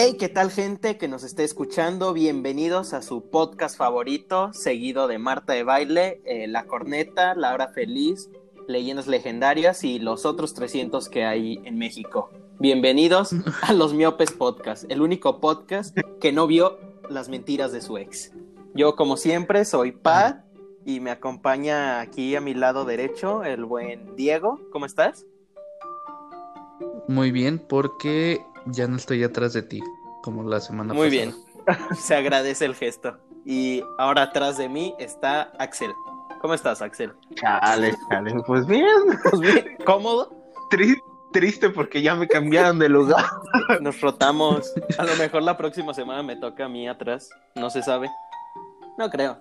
Hey, ¿qué tal gente que nos esté escuchando? Bienvenidos a su podcast favorito, seguido de Marta de Baile, eh, La Corneta, La Hora Feliz, Leyendas Legendarias y los otros 300 que hay en México. Bienvenidos a Los Miopes Podcast, el único podcast que no vio las mentiras de su ex. Yo, como siempre, soy Pat y me acompaña aquí a mi lado derecho el buen Diego. ¿Cómo estás? Muy bien, porque ya no estoy atrás de ti, como la semana Muy pasada. bien, se agradece el gesto. Y ahora atrás de mí está Axel. ¿Cómo estás, Axel? Chale, chale, pues bien, Pues bien, cómodo. Tri- triste porque ya me cambiaron de lugar. Nos rotamos. A lo mejor la próxima semana me toca a mí atrás. No se sabe. No creo.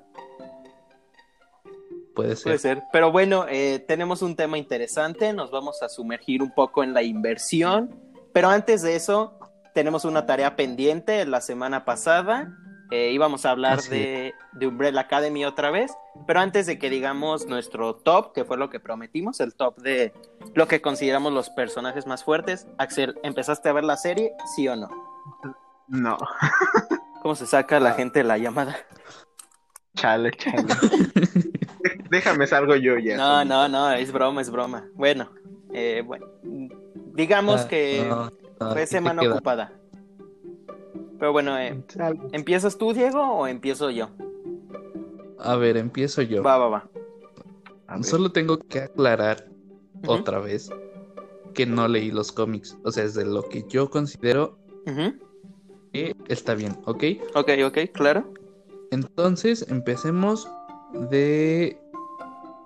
Puede ser. Puede ser. Pero bueno, eh, tenemos un tema interesante. Nos vamos a sumergir un poco en la inversión. Pero antes de eso, tenemos una tarea pendiente la semana pasada. Eh, íbamos a hablar de, de Umbrella Academy otra vez. Pero antes de que digamos nuestro top, que fue lo que prometimos, el top de lo que consideramos los personajes más fuertes. Axel, ¿empezaste a ver la serie? ¿Sí o no? No, ¿Cómo se saca la gente de la llamada? chale, chale. Dé- Déjame salgo yo ya. No, no, no, es broma, es broma. Bueno, eh, bueno digamos Ah, que no, no, fue semana ocupada. Pero bueno, eh. ¿empiezas tú, Diego, o empiezo yo? A ver, empiezo yo. Va, va, va. A ver. Solo tengo que aclarar otra vez que no leí los cómics. O sea, es de lo que yo considero ujú. que está bien, ¿ok? Ok, ok, claro. Entonces, empecemos de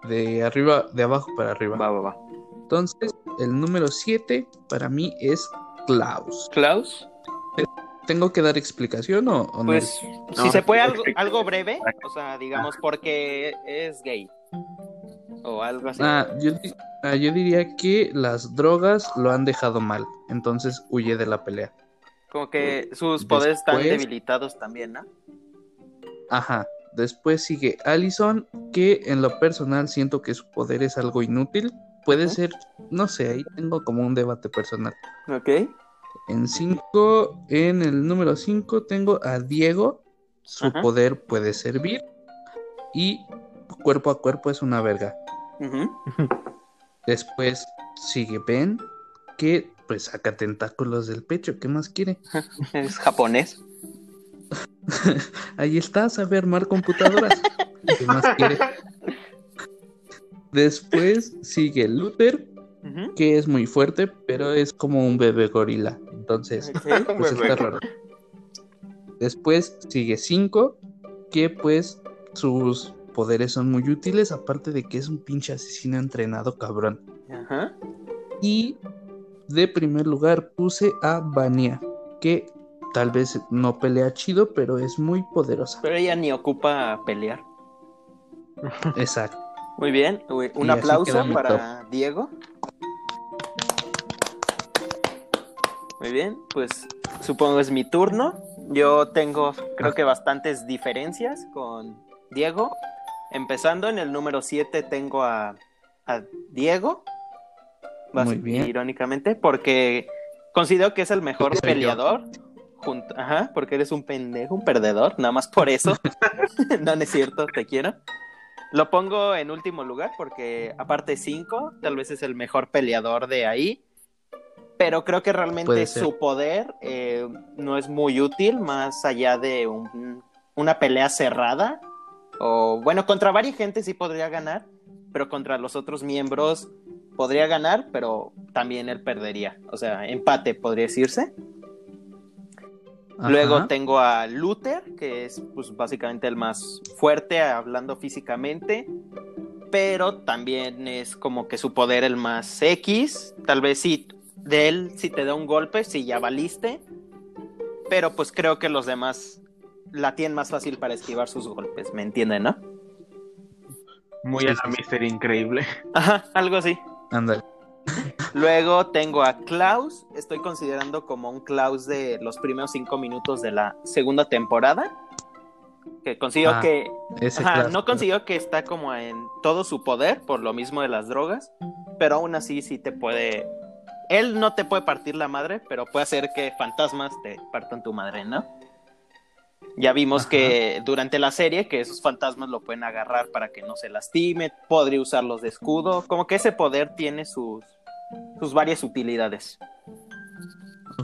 de arriba, de abajo para arriba. Va, va, va. Entonces, el número 7 para mí es Klaus. Klaus, ¿Tengo que dar explicación o, o no? pues si No, se puede algo, breve, o sea, digamos, porque es gay. O algo así. Ah, yo, ah, yo diría que las drogas lo han dejado mal, entonces huye de la pelea. Como que sus poderes están debilitados también, ¿no? Ajá. Después sigue Allison, que en lo personal siento que su poder es algo inútil. Puede ser, no sé, ahí tengo como un debate personal. Ok. En 5, en el número 5 tengo a Diego. Su Ajá. poder puede servir. Y cuerpo a cuerpo es una verga. Después sigue Ben, que pues saca tentáculos del pecho. ¿Qué más quiere? Es japonés. Ahí está, sabe armar computadoras. ¿Qué más quiere? Después sigue Luther, que es muy fuerte, pero es como un bebé gorila. Entonces, pues está raro. Después sigue 5, que pues sus poderes son muy útiles, aparte de que es un pinche asesino entrenado cabrón. Ajá. Y de primer lugar puse a Vania, que tal vez no pelea chido, pero es muy poderosa. Pero ella ni ocupa pelear. Exacto. Muy bien, un Y aplauso para Diego. Muy bien, pues supongo es mi turno. Yo tengo, creo que bastantes diferencias con Diego. Empezando en el número 7 tengo a, a Diego. Muy bien. Irónicamente, porque considero que es el mejor peleador. junto- Ajá, porque eres un pendejo, un perdedor, nada más por eso. no, no es cierto, te quiero. Lo pongo en último lugar porque aparte 5, tal vez es el mejor peleador de ahí. Pero creo que realmente su poder eh, no es muy útil más allá de un- una pelea cerrada. O bueno, contra varias gente sí podría ganar, pero contra los otros miembros podría ganar, pero también él perdería. O sea, empate podría decirse. Luego tengo a Luther, que es pues, básicamente el más fuerte hablando físicamente, pero también es como que su poder el más X. Tal vez sí, de él si te da un golpe, si ya valiste, pero pues creo que los demás la tienen más fácil para esquivar sus golpes, ¿me entienden, no? Muy Sí, a la sí. Mister Increíble. Ajá, algo así. Ándale. Luego tengo a Klaus, estoy considerando como un Klaus de los primeros cinco minutos de la segunda temporada. Que consigo Ah, que Ese Ajá, Klaus, no consiguió que está como en todo su poder por lo mismo de las drogas, pero aún así sí te puede él no te puede partir la madre, pero puede hacer que fantasmas te partan tu madre, ¿no? Ya vimos Ajá. que durante la serie que esos fantasmas lo pueden agarrar para que no se lastime, podría usarlos de escudo, como que ese poder tiene sus, sus varias utilidades.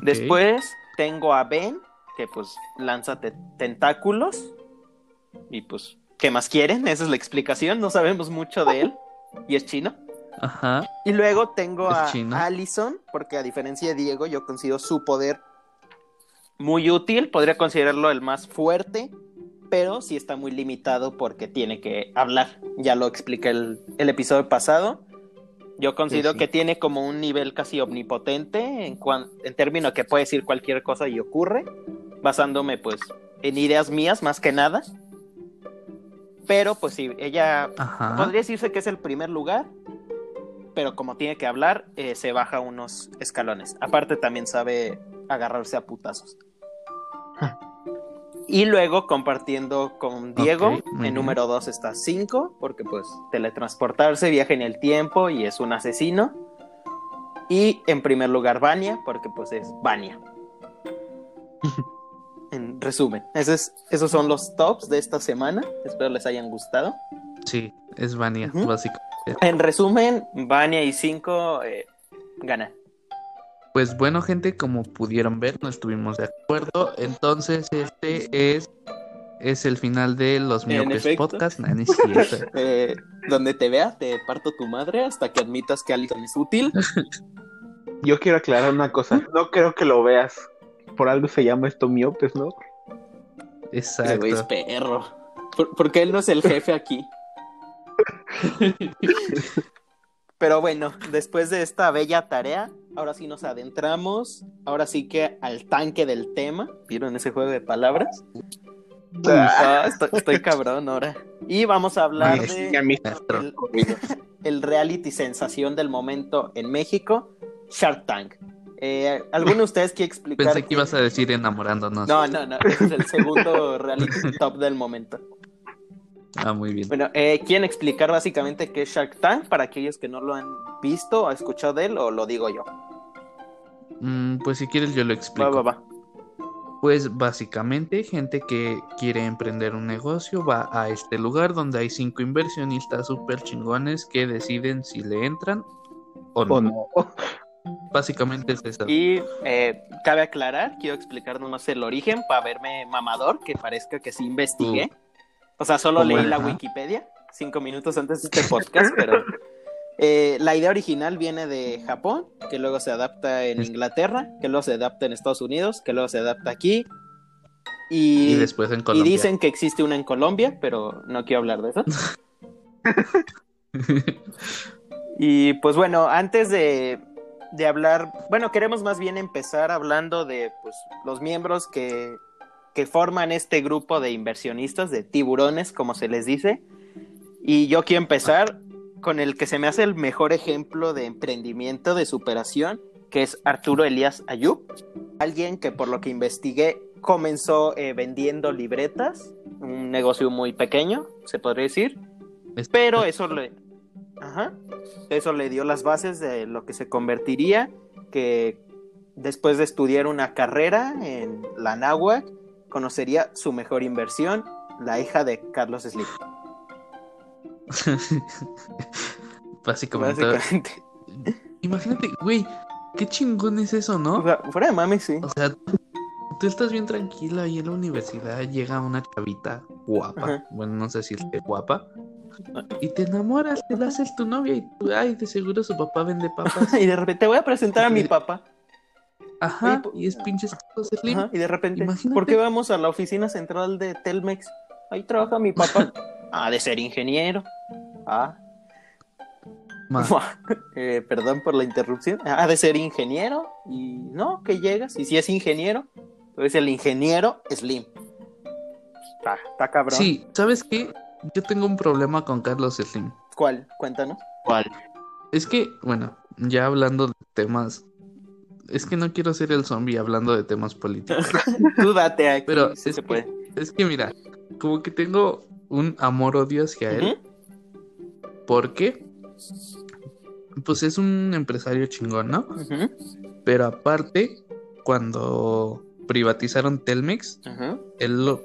Después tengo a Ben, que pues lanza te- tentáculos. Y pues, ¿qué más quieren? Esa es la explicación, no sabemos mucho de él. Y es chino. Ajá. Y luego tengo a. Allison, porque a diferencia de Diego, yo considero su poder muy útil. Podría considerarlo el más fuerte, pero sí está muy limitado porque tiene que hablar. Ya lo expliqué el, el episodio pasado. Yo considero sí. que tiene como un nivel casi omnipotente en, cuan- en términos que puede decir cualquier cosa y ocurre, basándome pues en ideas mías más que nada. Pero pues sí, ella Ajá. Podría decirse que es el primer lugar, pero como tiene que hablar, eh, se baja unos escalones. Aparte también sabe agarrarse a putazos. Y luego compartiendo con Diego, Ok, muy en número 2 está 5, porque pues teletransportarse, viaja en el tiempo y es un asesino. Y en primer lugar Vania, porque pues es Vania. En resumen, ese es- esos son los tops de esta semana. Espero les hayan gustado. Sí, es Vania, Ujú. básicamente. En resumen, Vania y 5 ganan. Pues bueno, gente, como pudieron ver, no estuvimos de acuerdo. Entonces, este es, es el final de los Miopes. Podcast. Eh, donde te vea, te parto tu madre hasta que admitas que Alison es útil. Yo quiero aclarar una cosa. No creo que lo veas. Por algo se llama esto miopes, ¿no? Ese güey es Exacto. perro. Por- porque él no es el jefe aquí. Pero bueno, después de esta bella tarea, ahora sí nos adentramos. Ahora sí que al tanque del tema. ¿Vieron ese juego de palabras? Ah, estoy, estoy cabrón ahora. Y vamos a hablar de el, el reality sensación del momento en México, Shark Tank. Eh, ¿Alguno de ustedes quiere explicar? Pensé que ibas a decir enamorándonos. No, no, no, es el segundo reality top del momento. Ah, muy bien. Bueno, eh, ¿quieren explicar básicamente qué es Shark Tank para aquellos que no lo han visto o escuchado de él o lo digo yo? Mm, pues si quieres yo lo explico. va, va. Pues básicamente gente que quiere emprender un negocio va a este lugar donde hay cinco inversionistas súper chingones que deciden si le entran o no. ¿O no? Básicamente es eso. Y eh, cabe aclarar, quiero explicar nomás el origen para verme mamador, que parezca que sí investigué. O sea, solo leí la. Wikipedia cinco minutos antes de este podcast, pero eh, la idea original viene de Japón, que luego se adapta en Inglaterra, que luego se adapta en Estados Unidos, que luego se adapta aquí. Y, Y después en y Colombia. dicen que existe una en Colombia, pero no quiero hablar de eso. Y pues bueno, antes de, de hablar, bueno, queremos más bien empezar hablando de pues, los miembros que, que forman este grupo de inversionistas, de tiburones, como se les dice. Y yo quiero empezar con el que se me hace el mejor ejemplo de emprendimiento, de superación, que es Arturo Elías Ayub. Alguien que por lo que investigué comenzó eh, vendiendo libretas, un negocio muy pequeño, se podría decir. Es- Pero eso le, ajá, eso le dio las bases de lo que se convertiría, que después de estudiar una carrera en la náhuac, conocería su mejor inversión, la hija de Carlos Slim. Básicamente. Básicamente. Imagínate, güey, qué chingón es eso, O ¿no? sea, fuera de mami, sí. O sea, tú estás bien tranquila y en la universidad llega una chavita guapa. Ajá. Bueno, no sé si es guapa. Y te enamoras, te la haces tu novia y tú, ay, de seguro su papá vende papas. Y de repente te voy a presentar a mi papá. Ajá, Oye, y es pinche Carlos Slim. Ajá, y de repente, Imagínate. ¿por qué vamos a la oficina central de Telmex? Ahí trabaja mi papá. Ah, de ser ingeniero. Ah, eh, perdón por la interrupción. Ha de ser ingeniero. Y no, que llegas. Y si es ingeniero, pues el ingeniero Slim. Está, está cabrón. Sí, ¿sabes qué? Yo tengo un problema con Carlos Slim. ¿Cuál? Cuéntanos. ¿Cuál? Es que, bueno, ya hablando de temas. Es que no quiero ser el zombie hablando de temas políticos. Tú date aquí. Pero si es se que- puede. Es que mira, como que tengo un amor-odio hacia él. Ujú. Porque pues es un empresario chingón, ¿no? Pero aparte, cuando privatizaron Telmex, él lo,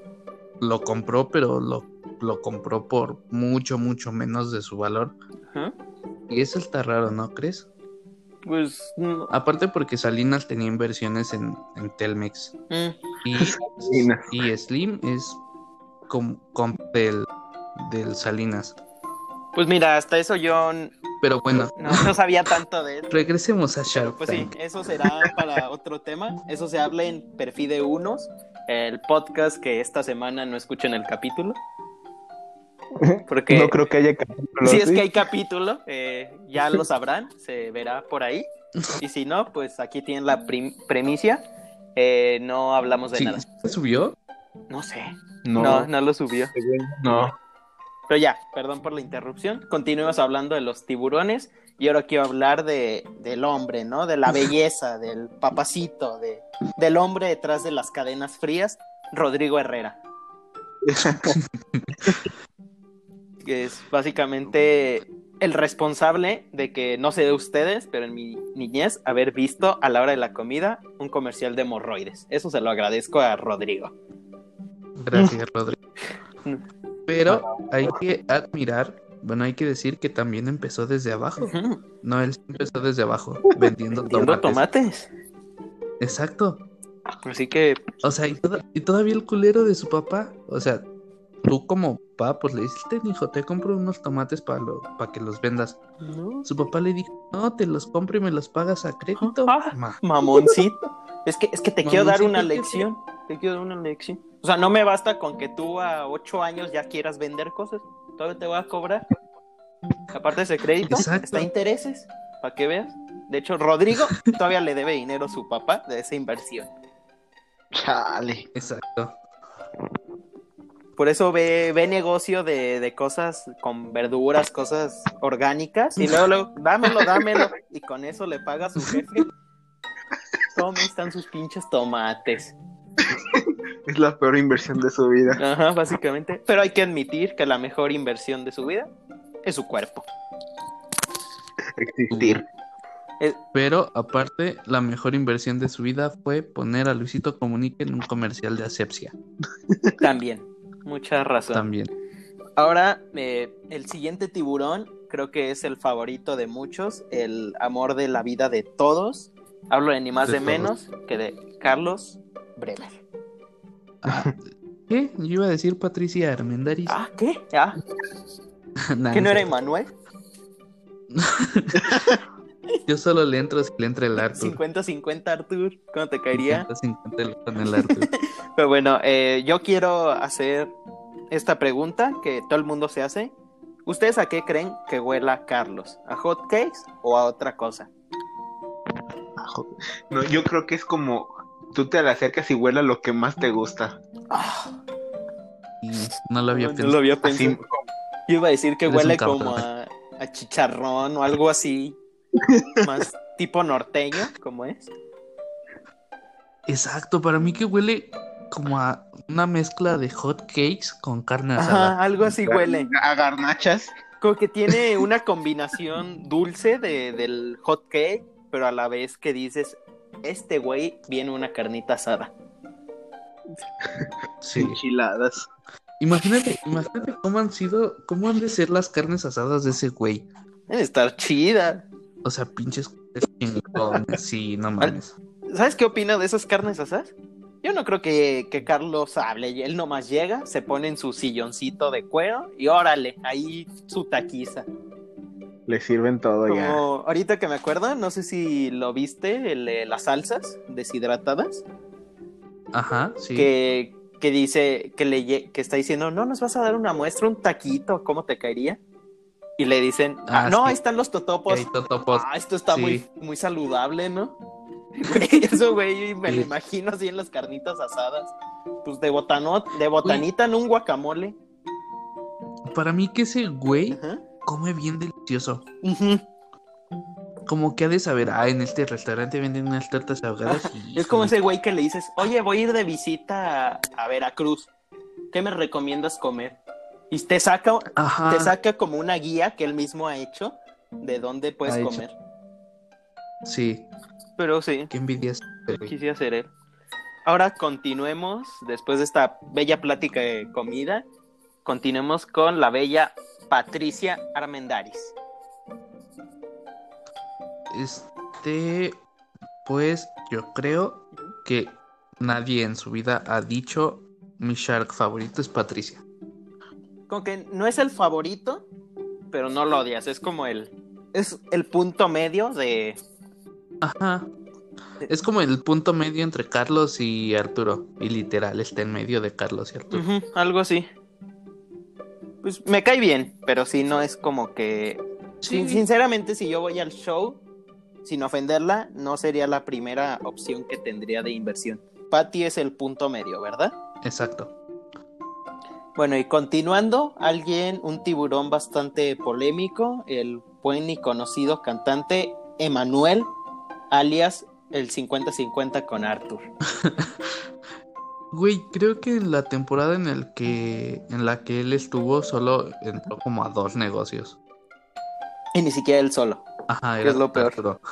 lo compró, pero lo, lo compró por mucho, mucho menos de su valor. Y eso está raro, ¿no crees? Pues. no. Aparte porque Salinas tenía inversiones en, en Telmex. Mm, Y, y Slim es com, com- del, del Salinas. Pues mira, hasta eso yo Pero bueno, no, no sabía tanto de él. regresemos a Shark pues sí, eso será para otro tema. Eso se habla en Perfil de Unos, el podcast que esta semana no escuchen el capítulo. Porque No creo que haya capítulo si es que hay capítulo, eh, ya lo sabrán, se verá por ahí. Y si no, pues aquí tienen la prim- premicia. Eh, no hablamos de Sí, nada. ¿Se subió? No sé. No, No, no lo subió. no. Pero ya, perdón por la interrupción. Continuemos hablando de los tiburones. Y ahora quiero hablar de, del hombre, ¿no? De la belleza, del papacito, de, del hombre detrás de las cadenas frías, Rodrigo Herrera. Que es básicamente el responsable de que, no sé de ustedes, pero en mi niñez, haber visto a la hora de la comida un comercial de hemorroides. Eso se lo agradezco a Rodrigo. Gracias, Rodrigo. Pero hay que admirar, bueno, hay que decir que también empezó desde abajo. No, él empezó desde abajo, vendiendo Vendiendo tomates. tomates. Exacto. Así que O sea, y, toda- y todavía el culero de su papá. O sea, tú como papá, pues le dices, "Ten, hijo, te compro unos tomates para que los vendas. No, Su papá le dijo, no, te los compro y me los pagas a crédito. Ah. Ma. mamoncito. Es que, es que te quiero dar una ¿qué lección. Te quiero dar una lección. O sea, no me basta con que tú a ocho años ya quieras vender cosas. Todavía te voy a cobrar. Aparte de ese crédito, Exacto. está intereses. Para que veas. De hecho, Rodrigo todavía le debe dinero a su papá de esa inversión. Chale. Exacto. Por eso ve, ve negocio de, de cosas con verduras, cosas orgánicas. Y luego, luego, dámelo, dámelo. Y con eso le paga a su jefe. ¿Cómo están sus pinches tomates? Es la peor inversión de su vida. Ajá, básicamente. Pero hay que admitir que la mejor inversión de su vida es su cuerpo. Existir. Pero aparte, la mejor inversión de su vida fue poner a Luisito Comunica en un comercial de asepsia. también. Mucha razón. También. Ahora, eh, el siguiente tiburón creo que es el favorito de muchos, el amor de la vida de todos. Hablo de ni más De menos que de Carlos Bremer. Ah, ¿Qué? Yo iba a decir Patricia Armendaris. Ah, ¿qué? Ah, Nah, ¿Que no era. Emanuel? Yo solo le entro si le entra el Arthur. 50-50, Artur. ¿Cómo te caería? 50-50 con el Arthur. Pero bueno, eh, yo quiero hacer esta pregunta que todo el mundo se hace. ¿Ustedes a qué creen que huela Carlos? ¿A hot cakes o a otra cosa? No, yo creo que es como tú te acercas y huela lo que más te gusta. Ah, no lo había no, no pensado. lo había Así, pensado. Yo iba a decir que Eres huele un como a, a chicharrón o algo así. Más tipo norteño, como es. Exacto, para mí que huele como a una mezcla de hot cakes con carne asada. Ajá, algo así huele. a garnachas. Como que tiene una combinación dulce de, del hot cake, pero a la vez que dices, este güey viene una carnita asada. Sí. Enchiladas. Imagínate, imagínate cómo han sido, cómo han de ser las carnes asadas de ese güey. Debe estar chida. O sea, pinches chingones, sí, no mames. ¿Sabes qué opino de esas carnes asadas? Yo no creo que, que Carlos hable. Él nomás llega, se pone en su silloncito de cuero y órale, ahí su taquiza. Le sirven todo ya. Como ahorita que me acuerdo, no sé si lo viste, el las salsas deshidratadas, Ajá, sí. que, que dice, que, le, que está diciendo, no, nos vas a dar una muestra, un taquito, ¿cómo te caería? Y le dicen, ah, Ah, no, sí. ahí están los totopos. Totopos. Ah, esto está Sí. muy, muy saludable, ¿no? Eso, güey, me lo imagino así en las carnitas asadas. Pues de botanot, de botanita en un guacamole. Para mí que ese güey Ajá. Come bien delicioso. Como que ha de saber, ah, en este restaurante venden unas tortas ahogadas. y- Es como ese güey que le dices, oye, voy a ir de visita a, Veracruz. ¿Qué me recomiendas comer? Y te saca, Ajá. te saca como una guía que él mismo ha hecho de dónde puedes Ha hecho. comer. Sí, Pero sí, qué envidia. quisiera ser él. Ahora continuemos, después de esta bella plática de comida, continuemos con la bella Patricia Armendaris. Este, pues yo creo que nadie en su vida ha dicho mi shark favorito es Patricia. Como que no es el favorito, pero no lo odias, es como el... Es el punto medio de... Ajá. Es como el punto medio entre Carlos y Arturo. Y literal está en medio de Carlos y Arturo. Algo así. Pues me cae bien, pero sí no es como que... Sin- sinceramente, si yo voy al show, sin ofenderla, no sería la primera opción que tendría de inversión. Patty es el punto medio, ¿verdad? Exacto. Bueno, y continuando, alguien, un tiburón bastante polémico, el buen y conocido cantante Emanuel, alias el 50-50 con Arthur. Güey, creo que en la temporada en el que en la que él estuvo solo entró como a dos negocios. Y ni siquiera él solo. Ajá, ¿Qué era es lo peor? Arturo.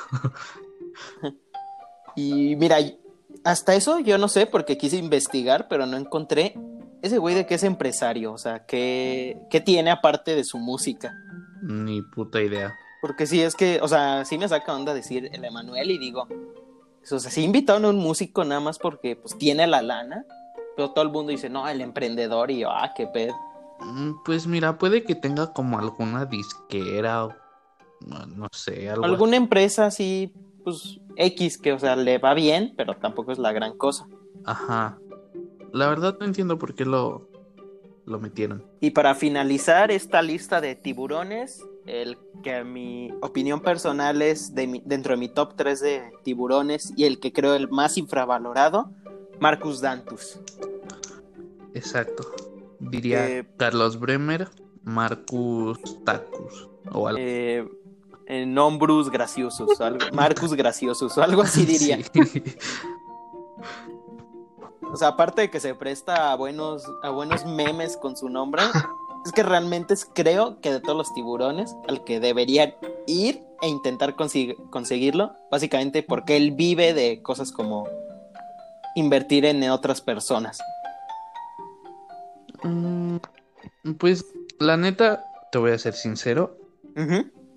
Y mira, hasta eso yo no sé porque quise investigar, pero no encontré ese güey de que es empresario, o sea, ¿qué, qué tiene aparte de su música? Ni puta idea. Porque sí, es que, o sea, sí me saca onda decir el Emanuel y digo, o sea, sí invitaron a un músico nada más porque pues tiene la lana, pero todo el mundo dice, no, el emprendedor y yo, ah, qué pedo. Mm, Pues mira, puede que tenga como alguna disquera o no, no sé, algo Alguna empresa así, pues X, que, o sea, le va bien, pero tampoco es la gran cosa. Ajá. La verdad no entiendo por qué lo, lo metieron. Y para finalizar esta lista de tiburones, el que a mi opinión personal es de mi- dentro de mi top 3 de tiburones y el que creo el más infravalorado, Marcus Dantus. Exacto. Diría Eh, Carlos Bremer, Marcus Tacus o algo. Eh, eh, Nombrus Graciosus, o algo, Marcus Graciosus, o algo así diría. Sí. O sea, aparte de que se presta a buenos, a buenos memes con su nombre, es que realmente es, creo que de todos los tiburones, al que deberían ir e intentar consi- conseguirlo, básicamente porque él vive de cosas como invertir en otras personas. Mm, Pues la neta, te voy a ser sincero,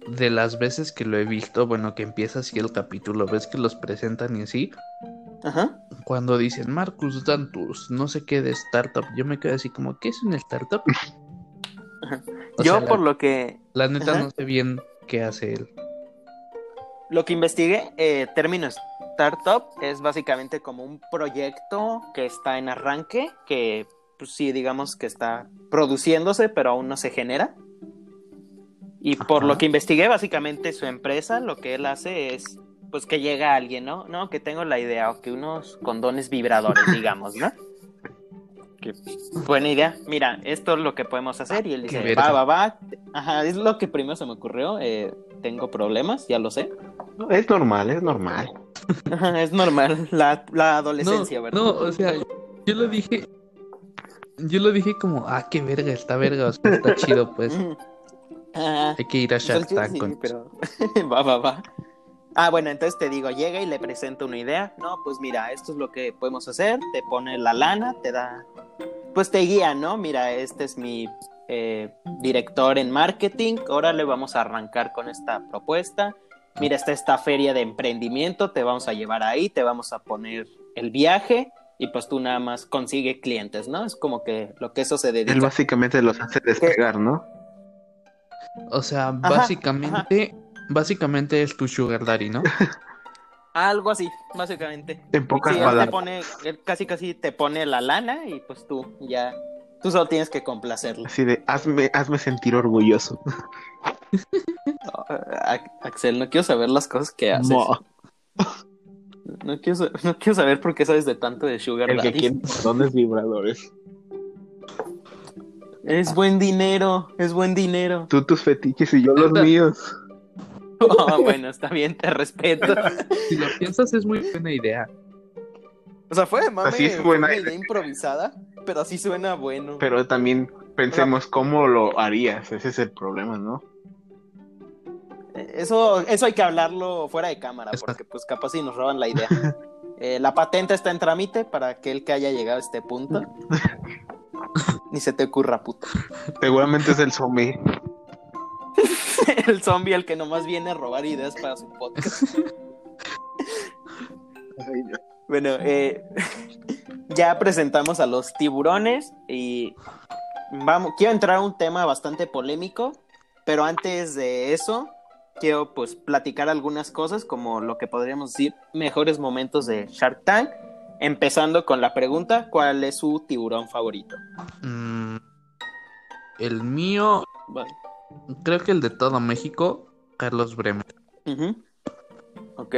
de las veces que lo he visto, bueno, que empieza así el capítulo, ves que los presentan y así, Ajá. cuando dicen Marcus Dantus, no sé qué de startup, yo me quedo así como, ¿qué es una startup? Yo sea, la- por lo que La neta Ajá. no sé bien qué hace él. Lo que investigué, eh, término startup, es básicamente como un proyecto que está en arranque, que pues sí, digamos que está produciéndose, pero aún no se genera. Y por Ajá. lo que investigué, básicamente su empresa, lo que él hace es, pues que llega alguien, ¿no? No, que tengo la idea, o que unos condones vibradores, digamos, ¿no? Buena idea. Mira, esto es lo que podemos hacer. Y él dice, va, va, va. Ajá, es lo que primero se me ocurrió. eh, tengo problemas, ya lo sé. No, es normal, es normal. Ajá, es normal, la, la No, adolescencia, ¿verdad? no, o sea, yo lo dije, yo lo dije como, ah, qué verga, está verga, o sea, está chido, pues. Ajá. hay que ir a Pues, Shark Tank sí, con pero va, va, va. Ah, bueno, entonces te digo, llega y le presento una idea. No, pues mira, esto es lo que podemos hacer. Te pone la lana, te da, pues te guía, ¿no? Mira, este es mi eh, director en marketing. Ahora le vamos a arrancar con esta propuesta. Mira, está esta feria de emprendimiento, te vamos a llevar ahí, te vamos a poner el viaje y pues tú nada más consigue clientes, ¿no? Es como que lo que eso se dedica. Él básicamente los hace despegar, ¿no? O sea, Ajá, básicamente, básicamente es tu sugar daddy, ¿no? Algo así, básicamente. En pocas Sí, él te palabras. pone, él casi casi te pone la lana y pues tú ya, tú solo tienes que complacerlo. Así de, hazme, hazme sentir orgulloso. Axel, no quiero saber las cosas que haces. Mo. No quiero, no quiero saber por qué sabes de tanto de Sugar El que Daddy. quiere condones vibradores. Es buen dinero, es buen dinero. Tú tus fetiches y yo los míos. Ah, bueno, está bien, te respeto. Si lo piensas es muy buena idea. O sea, fue mame, Así es fue buena una idea. improvisada, pero así suena bueno. Pero también pensemos cómo lo harías. Ese es el problema, ¿no? Eso, eso hay que hablarlo fuera de cámara, porque pues capaz si nos roban la idea. Eh, la patente está en trámite para aquel que haya llegado a este punto. Ni se te ocurra, puto. Seguramente es el zombie. el zombie el que nomás viene a robar ideas para su podcast. bueno, eh, ya presentamos a los tiburones y vamos, quiero entrar a un tema bastante polémico, pero antes de eso, quiero pues platicar algunas cosas como lo que podríamos decir mejores momentos de Shark Tank, empezando con la pregunta, ¿cuál es su tiburón favorito? Mm, el mío, creo que el de todo México, Carlos Bremer. Ok,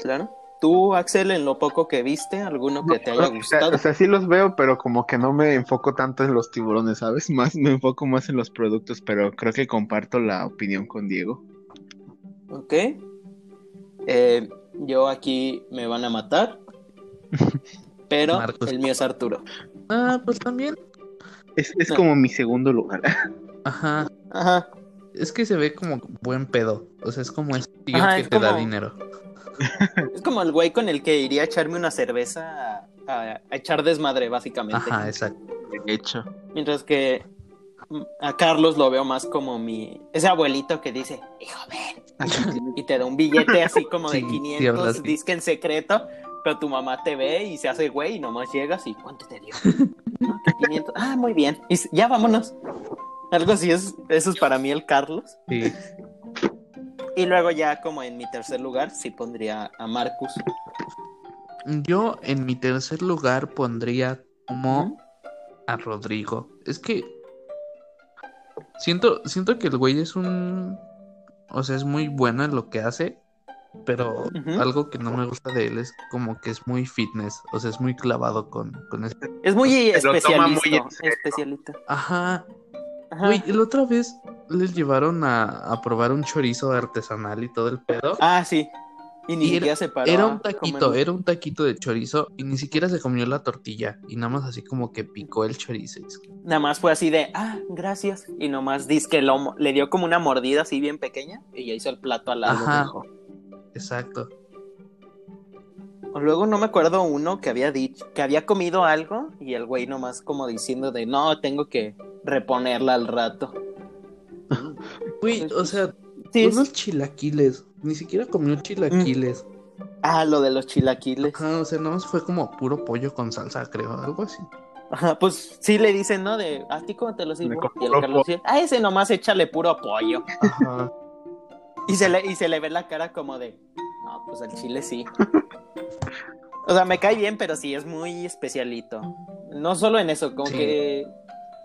claro. ¿Tú, Axel, en lo poco que viste, alguno que te haya gustado? O sea, sí los veo, pero como que no me enfoco tanto en los tiburones, ¿sabes? Más me enfoco más en los productos, pero creo que comparto la opinión con Diego. Ok. Eh, yo aquí me van a matar, pero el mío es Arturo. Ah, pues también. Es, como mi segundo lugar. Ajá. Ajá. Es que se ve como buen pedo. O sea, es como ese tío que te da dinero. Es como el güey con el que iría a echarme una cerveza a, echar desmadre, básicamente. Ajá, exacto. De hecho. Mientras que a Carlos lo veo más como mi. Ese abuelito que dice, hijo, ven. y te da un billete así como de 500, disque en secreto, pero tu mamá te ve y se hace güey y nomás llegas y ¿cuánto te dio? 500. Ah, muy bien. Y ya vámonos. Algo así es. Eso es para mí el Carlos. Sí. Y luego ya como en mi tercer lugar sí pondría a Marcus. Yo en mi tercer lugar pondría como a Rodrigo. Es que siento, siento que el güey es un... O sea, es muy bueno en lo que hace, pero algo que no me gusta de él es como que es muy fitness, o sea, es muy clavado con, con. Es muy especialista, especialista. Ajá. Güey, la otra vez les llevaron a, probar un chorizo artesanal y todo el pedo. Ah, sí. Y ni siquiera se paró. Era un taquito, era un taquito de chorizo y ni siquiera se comió la tortilla. Y nada más así como que picó el chorizo. Nada más fue así de, ah, gracias. Y nomás dice que lo, le dio como una mordida así bien pequeña y ya hizo el plato al lado. Ajá. Exacto. O luego no me acuerdo uno que había dicho, que había comido algo y el güey nomás como diciendo de, no, tengo que reponerla al rato. Uy, o sea, unos chilaquiles. Ni siquiera comió chilaquiles. Ah, lo de los chilaquiles. Ajá, o sea, nomás fue como puro pollo con salsa, creo, algo así. Ajá, pues sí le dicen, ¿no? De, ¿a ti cómo te lo sirvo? Y el Carlos dice, ah, ese nomás échale puro pollo. Ajá. y, se le, y se le ve la cara como de, no, pues el chile sí. o sea, me cae bien, pero sí es muy especialito. No solo en eso, como que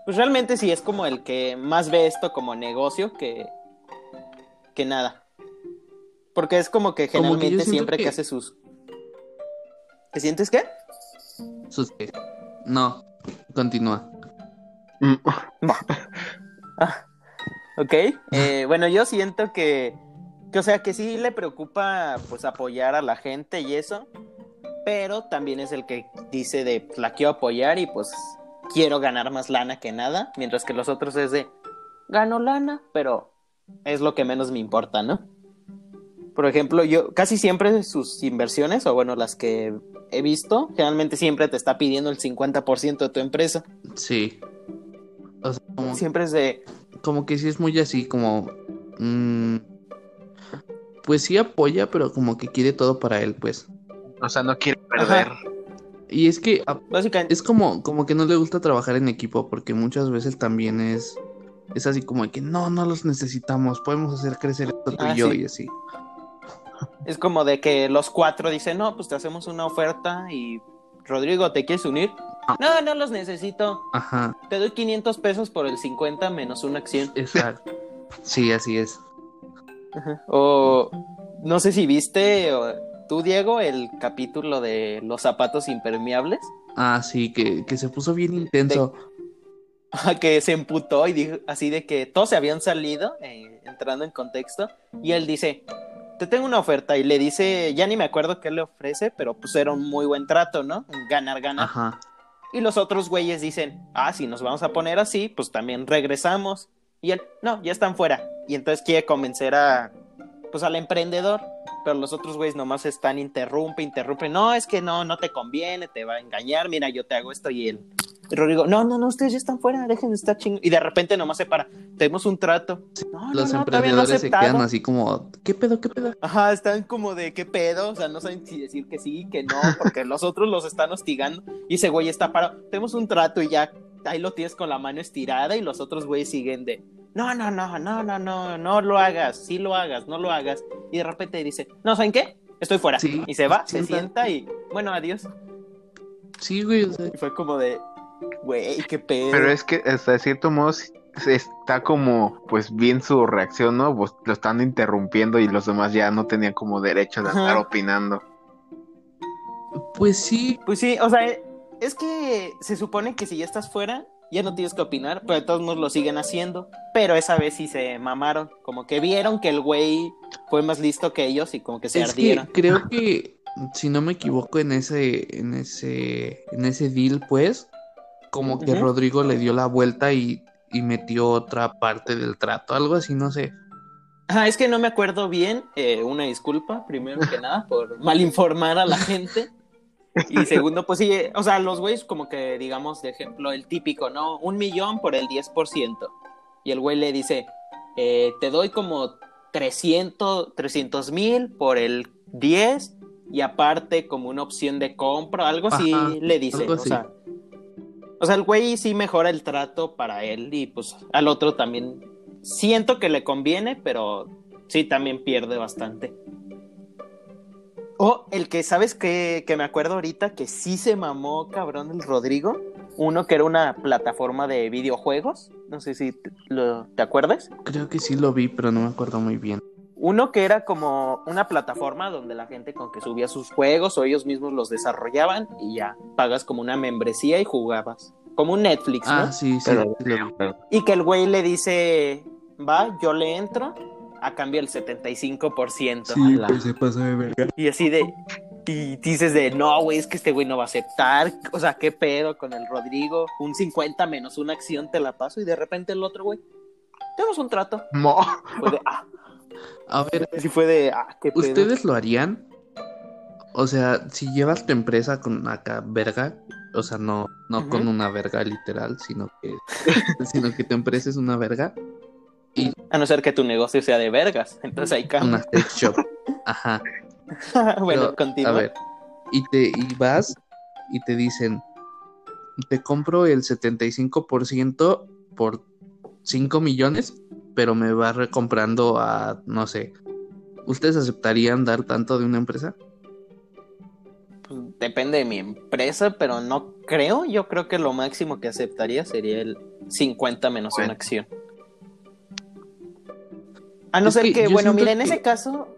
pues realmente sí es como el que más ve esto como negocio que, que nada. Porque es como que generalmente siempre que... hace sus. ¿Te sientes qué? Sus No, continúa. Mm. Ah, ok. Eh, bueno, yo siento que, que, o sea, que sí le preocupa pues apoyar a la gente y eso. Pero también es el que dice de pues, la quiero apoyar y pues quiero ganar más lana que nada, mientras que los otros es de gano lana, pero es lo que menos me importa, ¿no? Por ejemplo, yo casi siempre sus inversiones, o bueno, las que he visto, generalmente siempre te está pidiendo el 50% de tu empresa. Sí. siempre es de... Como que sí es muy así, como... Mm, pues sí apoya, pero como que quiere todo para él, pues. O sea, no quiere perder. Y es que Básicamente. es como, como que no le gusta trabajar en equipo porque muchas veces también es, es así como que no, no los necesitamos, podemos hacer crecer esto tú y ah, yo y así. Es como de que los cuatro dicen, no, pues te hacemos una oferta y Rodrigo, ¿te quieres unir? Ah. No, no los necesito. Ajá. Te doy 500 pesos por el 50 menos una acción. Exacto. sí, así es. O no sé si viste tú, Diego, el capítulo de los zapatos impermeables. Ah, sí, que, se puso bien intenso. que se emputó y dijo así de que todos se habían salido, eh, entrando en contexto, y él dice, te tengo una oferta, y le dice, ya ni me acuerdo qué le ofrece, pero pues era un muy buen trato, ¿no? Ganar, ganar. Ajá. Y los otros güeyes dicen, ah, si nos vamos a poner así, pues también regresamos. Y él, no, ya están fuera. Y entonces quiere convencer a, pues al emprendedor, pero los otros güeyes nomás están interrumpe, interrumpe. No, es que no, no te conviene, te va a engañar. Mira, yo te hago esto y él. Y Rodrigo, no, no, no, ustedes ya están fuera, dejen de estar chingando. Y de repente nomás se para, tenemos un trato. No, Los no, todavía no emprendedores se quedan así como, ¿qué pedo, qué pedo? Ajá, están como de qué pedo, o sea, no saben si decir que sí, que no, porque los otros los están hostigando y ese güey está parado. Tenemos un trato y ya ahí lo tienes con la mano estirada y los otros güeyes siguen de no, no, no, no, no, no, no lo hagas, sí lo hagas, no lo hagas. Y de repente dice, no, ¿saben qué? Estoy fuera. Sí, y se va, se sienta. sienta y bueno, adiós. Sí, güey, o sea, Y fue como de, güey, qué pedo. Pero es que hasta cierto modo está como, pues bien su reacción, ¿no? Pues lo están interrumpiendo y los demás ya no tenían como derecho de estar opinando. pues sí, Pues sí, o sea, es que se supone que si ya estás fuera, ya no tienes que opinar, pero de todos modos lo siguen haciendo. Pero esa vez sí se mamaron, como que vieron que el güey fue más listo que ellos y como que se es que ardieron. creo que, si no me equivoco, en ese, en ese, en ese deal, pues, como que. Rodrigo le dio la vuelta y, y metió otra parte del trato, algo así, no sé. Ah, es que no me acuerdo bien. eh, una disculpa, primero que nada, por malinformar a la gente. Y segundo, pues sí, o sea, los güeyes como que, digamos, de ejemplo, el típico, ¿no? Un millón por el 10%. Y el güey le dice, eh, te doy como 300 mil por el 10 y aparte como una opción de compra, algo así Ajá, le dice. O así. sea, o sea, el güey sí mejora el trato para él y pues al otro también siento que le conviene, pero sí también pierde bastante. O el que, ¿sabes qué? Que me acuerdo ahorita que sí se mamó, cabrón, el Rodrigo. Uno que era una plataforma de videojuegos. No sé si te, lo- ¿te acuerdas. Creo que sí lo vi, pero no me acuerdo muy bien. Uno que era como una plataforma donde la gente con que subía sus juegos o ellos mismos los desarrollaban y ya pagas como una membresía y jugabas. Como un Netflix, ¿no? Ah, sí, sí. Pero, Y que el güey le dice, va, yo le entro a cambio del 75%. la- pues se pasó de verga. Y así de, y dices de, no, güey, es que este güey no va a aceptar. O sea, ¿qué pedo con el Rodrigo? Un 50 menos una acción te la paso y de repente el otro, güey, tenemos un trato. Mo. Fue de, ah, A ver, así fue de, ah, qué pedo. ¿ustedes lo harían? O sea, si llevas tu empresa con acá verga, o sea, no, no con una verga literal, sino que, sino que tu empresa es una verga, A no ser que tu negocio sea de vergas. Entonces ahí cambia. una sex shop. Ajá. bueno, Pero, continúa. A ver, y te y vas y te dicen, te compro el 75% por 5 millones, pero me va recomprando a, no sé, ¿ustedes aceptarían dar tanto de una empresa? Pues, depende de mi empresa, pero no creo. Yo creo que lo máximo que aceptaría sería el 50 menos Bueno. una acción. A no Es ser que bueno, mira, en ese caso.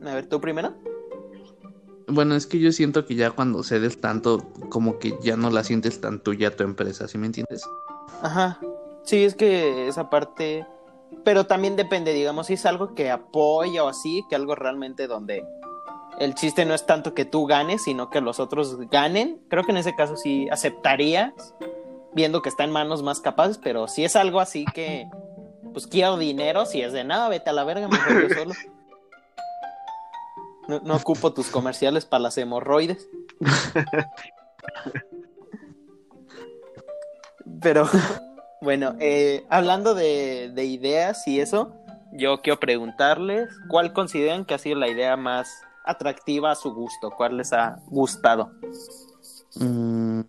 A ver, tú primero. Bueno, es que yo siento que ya cuando cedes tanto, como que ya no la sientes tan tuya tu empresa, ¿sí me entiendes? Ajá. Sí, es que esa parte. Pero también depende, digamos, si es algo que apoya o así, que algo realmente donde el chiste no es tanto que tú ganes, sino que los otros ganen. Creo que en ese caso sí aceptarías, viendo que está en manos más capaces, pero si es algo así que, pues quiero dinero, si es de nada, vete a la verga, mejor yo solo. No, no ocupo tus comerciales para las hemorroides. Pero bueno, eh, hablando de, de ideas y eso, yo quiero preguntarles cuál consideran que ha sido la idea más atractiva a su gusto, cuál les ha gustado. Mm,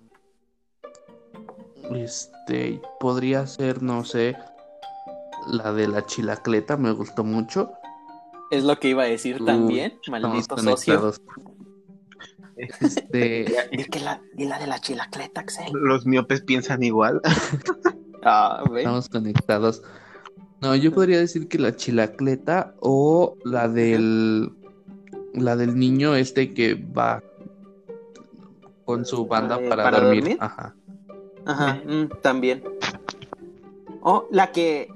este, podría ser, no sé, la de la chilacleta, me gustó mucho. Es lo que iba a decir Uy, también, Estamos maldito socio. conectados. Este, que la, di la de la chilacleta, Axel. Los miopes piensan igual. Ah, estamos conectados. No, yo podría decir que la chilacleta o la del la del niño este que va con su banda Eh, para, ¿para dormir. dormir? Ajá. Ajá, mm, también. O la que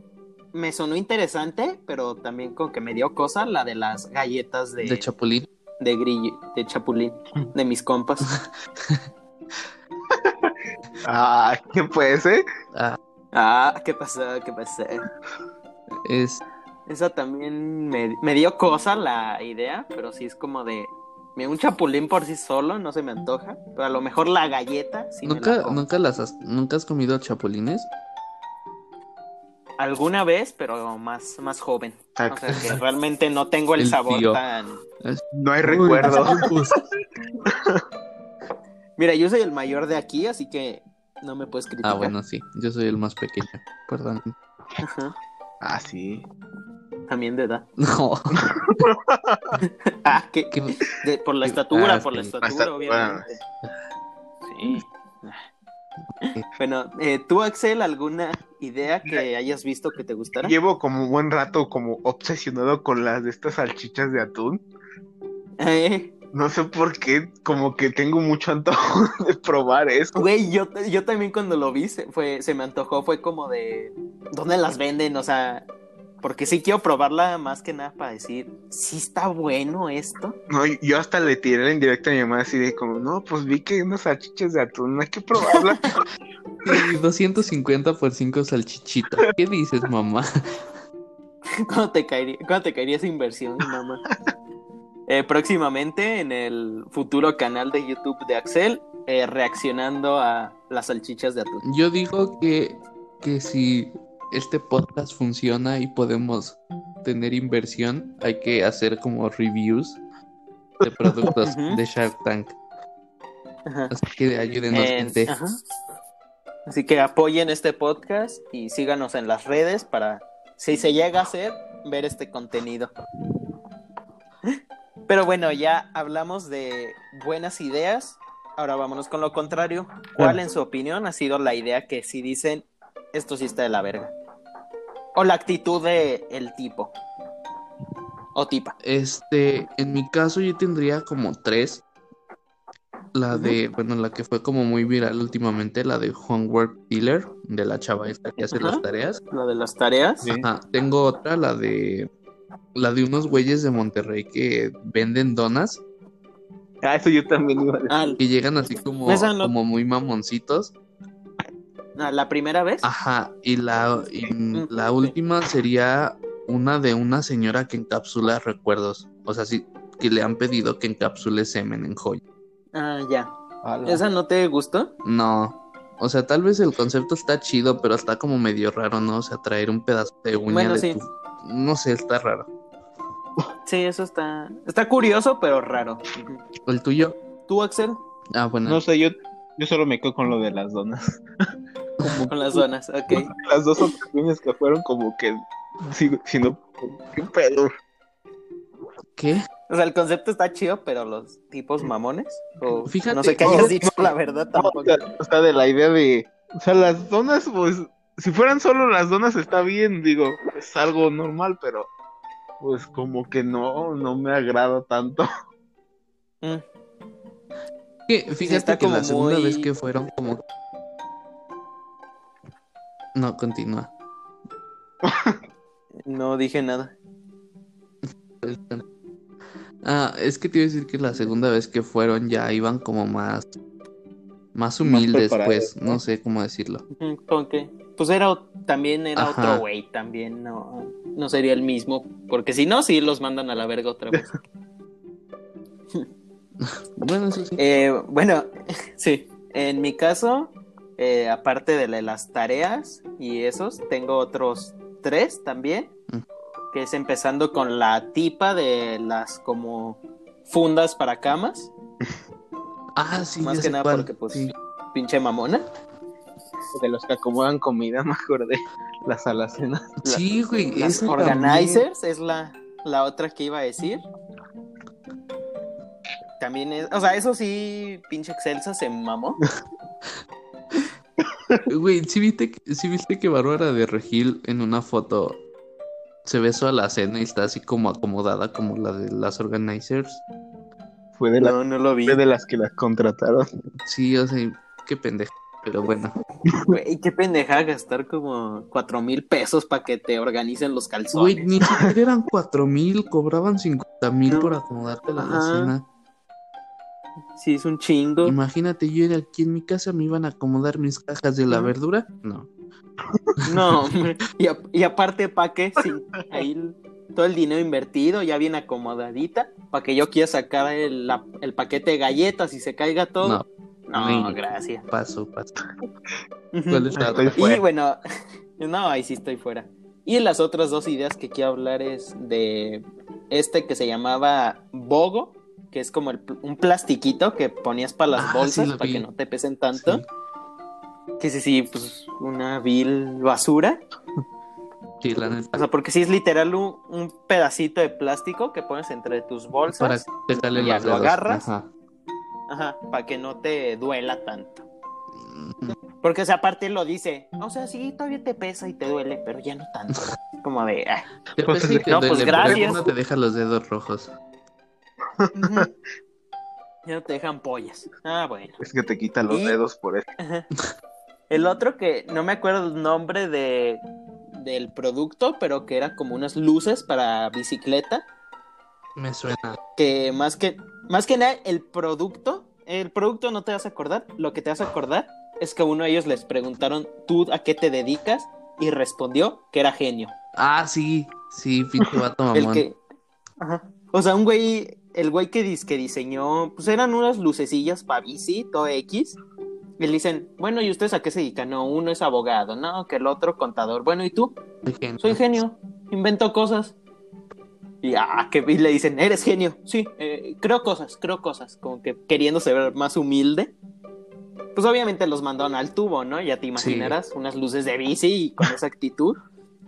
me sonó interesante, pero también como que me dio cosa, la de las galletas de, De Chapulín. de grillo, de chapulín, de mis compas. Ah, ¿qué puede ser? Ah, Ah, ¿qué pasó? ¿Qué pasó? Es, Esa también me, me dio cosa la idea, pero sí es como de. Un chapulín por sí solo no se me antoja, pero a lo mejor la galleta sí me la ¿nunca, como. nunca las has, nunca has comido chapulines? Alguna vez, pero más, más joven. O sea que realmente no tengo el, El sabor tío. tan. No hay recuerdo. tiempos. Mira, yo soy el mayor de aquí, así que no me puedes criticar. Ah, bueno, sí. Yo soy el más pequeño. Perdón. Ajá, Ah, sí. También de edad. No. Ah, que ¿qué- de- por la estatura, Ah, por la estatura, Estatura. obviamente. Sí. Bueno, eh, ¿tú, Axel, alguna idea que hayas visto que te gustara? Llevo como un buen rato como obsesionado con las de estas salchichas de atún. Eh, No sé por qué, como que tengo mucho antojo de probar eso. Güey, yo, yo también cuando lo vi se, fue, se me antojó, fue como de ¿dónde las venden? O sea, porque sí quiero probarla más que nada para decir, ¿sí está bueno esto? No, yo hasta le tiré la indirecta a mi mamá así de como, no, pues vi que unas salchichas de atún, hay que probarlas. Sí, 250 por 5 salchichitas. ¿Qué dices, mamá? ¿Cuándo te caería, cuándo te caería esa inversión, mamá? Eh, próximamente en el futuro canal de YouTube de Axel, eh, reaccionando a las salchichas de atún. Yo digo que, que si este podcast funciona y podemos tener inversión, hay que hacer como reviews de productos de Shark Tank. Ajá. Así que ayúdenos, Eh, gente. ajá. Así que apoyen este podcast y síganos en las redes para, si se llega a hacer, ver este contenido. Pero bueno, ya hablamos de buenas ideas. Ahora vámonos con lo contrario. ¿Cuál, en su opinión, ha sido la idea que si dicen esto sí está de la verga? O la actitud de el tipo. O tipa. Este, en mi caso yo tendría como tres. La de, bueno, la que fue como muy viral últimamente, la de Homework Dealer, de la chava esta que hace las tareas. Lo de las tareas. Ajá, tengo otra, la de la de unos güeyes de Monterrey que venden donas, Ah, eso yo también iba a decir. Ah, que llegan así como, no- como muy mamoncitos. La primera vez. Ajá, y la, y la última sería una de una señora que encapsula recuerdos. O sea, sí, que le han pedido que encapsule semen en joya. Ah, ya. ¿Esa no te gustó? No. O sea, tal vez el concepto está chido, pero está como medio raro, ¿no? O sea, traer un pedazo de uña Bueno, de sí. tu- No sé, está raro. Sí, eso está. Está curioso, pero raro. ¿El tuyo? ¿Tú, Axel? Ah, bueno. No sé, yo, yo solo me quedo con lo de las donas. Con las donas, ok. Las dos ocasiones que fueron como que sigo siendo qué pedo. ¿Qué? O sea, el concepto está chido, pero los tipos mamones. O Fíjate- no sé qué no, hayas no, dicho, la verdad No, tampoco. o, sea, de la idea de, o sea, las donas, pues, si fueran solo las donas está bien, digo, es algo normal, pero pues como que no, no me agrada tanto. Mm, Que, fíjate está que la segunda muy- vez que fueron como... No, continúa. no dije nada. Ah, es que te iba a decir que la segunda vez que fueron ya iban como más... Más humildes, pues, ¿no? no sé cómo decirlo. ¿Con qué? Pues era también era Ajá. otro güey, también no, no sería el mismo. Porque si no, sí los mandan a la verga otra vez. Bueno, eso sí. Eh, bueno, sí. En mi caso, eh, aparte de la de las tareas y esos, tengo otros tres también. Mm. Que es empezando con la tipa de las como fundas para camas. Ah, sí, más que nada cuál, porque, pues, sí. Pinche mamona. De los que acomodan comida, me acordé, las alacenas. La- Sí, güey, Las esa también. organizers es la, la otra que iba a decir. También es, o sea, eso sí, pinche Excelsa se mamó. Güey, ¿sí viste, que- sí viste que Bárbara de Regil en una foto se besó a la cena y está así como acomodada como la de las organizers? Fue de, la- No, no lo vi. fue de las que las contrataron. Sí, o sea, qué pendejo. Pero bueno, Güey, qué pendeja gastar como cuatro mil pesos para que te organicen los güey, calzones. ni siquiera eran cuatro mil, cobraban cincuenta mil No. por acomodarte la Ajá. cena. Sí, es un chingo. Imagínate, yo era aquí en mi casa me iban a acomodar mis cajas de la verdura. No. No, y, a- y aparte, ¿para qué? Sí, ahí todo el dinero invertido, ya bien acomodadita, para que yo quiera sacar el, la- el paquete de galletas y se caiga todo. No, No, gracias. paso, paso. Y bueno, no, ahí sí estoy fuera. Y las otras dos ideas que quiero hablar es de este que se llamaba Bogo, que es como el un plastiquito que ponías para las Ah, sí bolsas, para que no te pesen tanto. Sí, Que sí, sí, pues una vil basura. sí, la neta. O sea, porque sí es literal un, un pedacito de plástico que pones entre tus Para bolsas. que te calen ya los lo agarras. Ajá. Ajá, para que no te duela tanto. Mm, Porque, o sea, aparte lo dice, o sea, sí, todavía te pesa y te duele, pero ya no tanto. Como de, ah, Pues y No, pues gracias. No te deja los dedos rojos. ya no te dejan pollas. Ah, bueno. Es que te quita los Y- dedos por eso. Ajá. El otro que no me acuerdo el nombre de del producto, pero que era como unas luces para bicicleta, Me suena. que más que más que nada el producto, el producto no te vas a acordar, lo que te vas a acordar es que a uno de ellos les preguntaron, "¿Tú a qué te dedicas?" y respondió que era genio. Ah, sí, sí, pinche vato El mamón. que. Ajá. O sea, un güey. El güey que, dis- que diseñó. Pues eran unas lucecillas para bici, todo X. Y le dicen, bueno, ¿y ustedes a qué se dedican? No, uno es abogado, no, que el otro contador. Bueno, ¿y tú? Soy genio. Soy genio, invento cosas. Y, ah, que, y le dicen, eres genio. Sí, eh, creo cosas, creo cosas. Como que queriéndose ver más humilde. Pues obviamente los mandaron al tubo, ¿no? Ya te imaginarás, unas luces de bici y con esa actitud.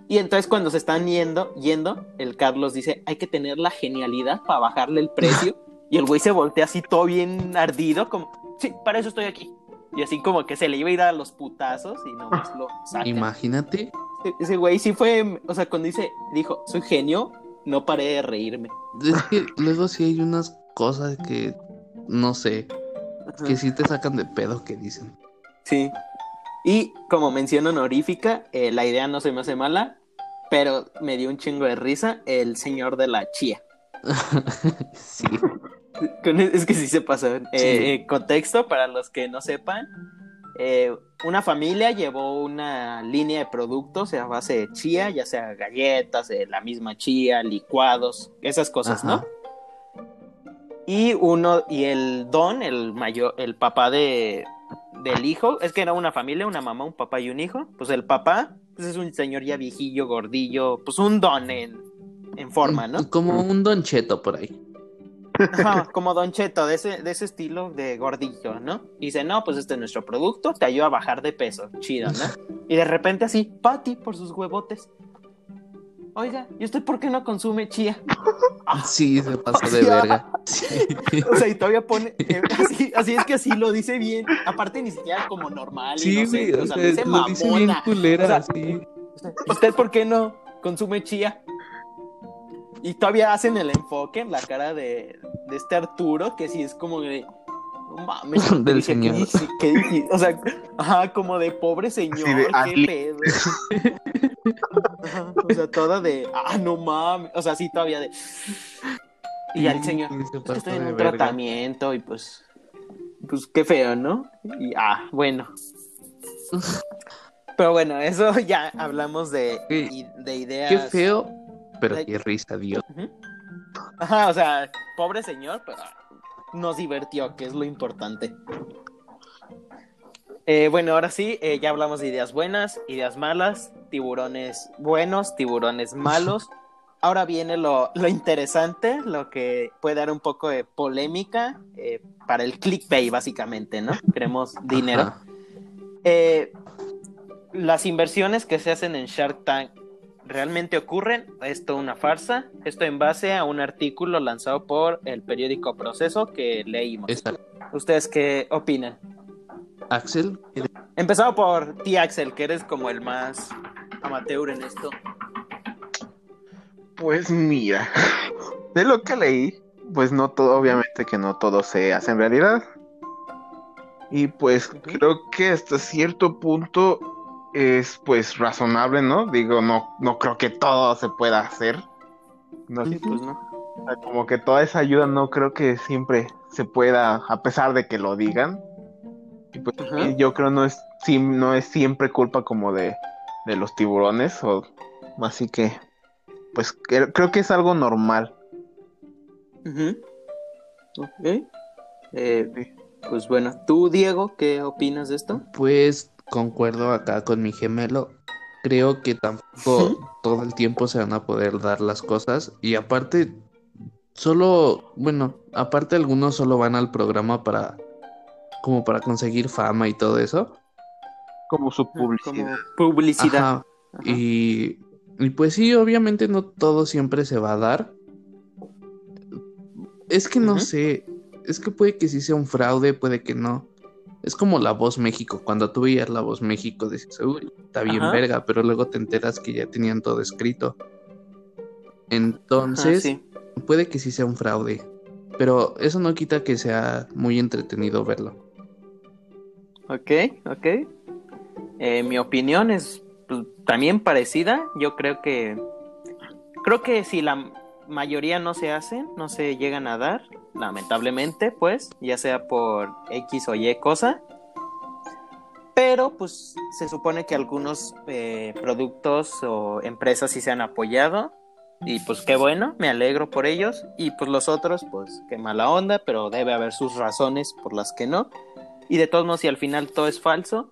Y entonces cuando se están yendo, yendo, el Carlos dice, hay que tener la genialidad para bajarle el precio. y el güey se voltea así todo bien ardido, como, sí, para eso estoy aquí. Y así como que se le iba a ir a los putazos y nomás lo sacan. Imagínate. Ese- Ese güey sí fue, o sea, cuando dice, dijo, soy genio, no paré de reírme. Es que luego sí hay unas cosas que no sé, que sí te sacan de pedo que dicen. Sí. Y como mención honorífica, eh, la idea no se me hace mala, pero me dio un chingo de risa el señor de la chía. sí. Con- Es que sí se pasó. Eh, eh, contexto para los que no sepan. eh, una familia llevó una línea de productos a base de chía, ya sea galletas, la misma chía, licuados, esas cosas, Ajá. ¿no? Y uno, y el don, el mayor, el papá de, del hijo, es que era una familia, una mamá, un papá y un hijo. Pues el papá, pues es un señor ya viejillo, gordillo, pues un don en, en forma, ¿no? Como un Don Cheto por ahí. Ajá, como Don Cheto, de ese, de ese estilo de gordillo, ¿no? Y dice, no, pues este es nuestro producto, te ayuda a bajar de peso, chido, ¿no? Y de repente así, Patty por sus huevotes. Oiga, ¿y usted por qué no consume chía? Sí, se pasó de verga. Sí. O sea, y todavía pone, eh, así, así es que así lo dice bien. Aparte ni siquiera como normal, Sí, inocente, güey, o o sea, dice lo dice bien mamona. culera, O sea, sí. ¿Y ¿Usted por qué no consume chía? Y todavía hacen el enfoque en la cara de, de este Arturo, que sí es como de. No mames. Del dije, ¿qué señor. dice? ¿Qué dije? O sea, ajá, como de pobre señor, de, qué pedo. Ajá, o sea, toda de. Ah, no mames. O sea, sí, todavía de. Y al señor. Sí, se "Es que pasó estoy en un verga. tratamiento y pues. Pues qué feo, ¿no? Y ah, bueno. Pero bueno, eso ya hablamos de, de ideas. Qué feo, pero qué risa dio. Ujú. Ajá, o sea, pobre señor, pero nos divirtió, que es lo importante. Eh, bueno, ahora sí, eh, ya hablamos de ideas buenas, ideas malas, tiburones buenos, tiburones malos. Ahora viene lo, lo interesante, lo que puede dar un poco de polémica eh, para el clickbait, básicamente, ¿no? Queremos dinero. Las inversiones que se hacen en Shark Tank realmente ocurren. Esto una farsa. Esto en base a un artículo lanzado por el periódico Proceso que leímos. ¿Ustedes qué opinan? Axel, Empezado por ti, Axel, que eres como el más amateur en esto. Pues mira, de lo que leí, pues no todo, obviamente que no todo se hace en realidad. Y pues creo que hasta cierto punto es pues razonable, ¿no? Digo, no, no creo que todo se pueda hacer. No, Sí, pues no. o sea, como que toda esa ayuda no creo que siempre se pueda, a pesar de que lo digan. Y pues Ajá. yo creo no es sí, no es siempre culpa como de, de los tiburones o así que pues cre- creo que es algo normal. Ok. Eh, pues bueno, tú, Diego, ¿qué opinas de esto? Pues concuerdo acá con mi gemelo. Creo que tampoco todo el tiempo se van a poder dar las cosas. Y aparte, solo, bueno, aparte algunos solo van al programa para, como para conseguir fama y todo eso. Como su publicidad. Como publicidad. Ajá. Ajá. Y, y pues sí, obviamente no todo siempre se va a dar. Es que no sé, es que puede que sí sea un fraude, puede que no. Es como la voz México, cuando tú veías la voz México decías, uy, está bien Ajá. verga, pero luego te enteras que ya tenían todo escrito. Ajá, Entonces, sí. puede que sí sea un fraude, pero eso no quita que sea muy entretenido verlo. Ok, ok. Eh, mi opinión es pues, también parecida. Yo creo que creo que si la mayoría no se hacen, no se llegan a dar, lamentablemente, pues, ya sea por X o Y cosa. Pero pues se supone que algunos eh, productos o empresas sí se han apoyado. Y pues qué bueno, me alegro por ellos. Y pues los otros, pues qué mala onda, pero debe haber sus razones por las que no. Y de todos modos, si al final todo es falso,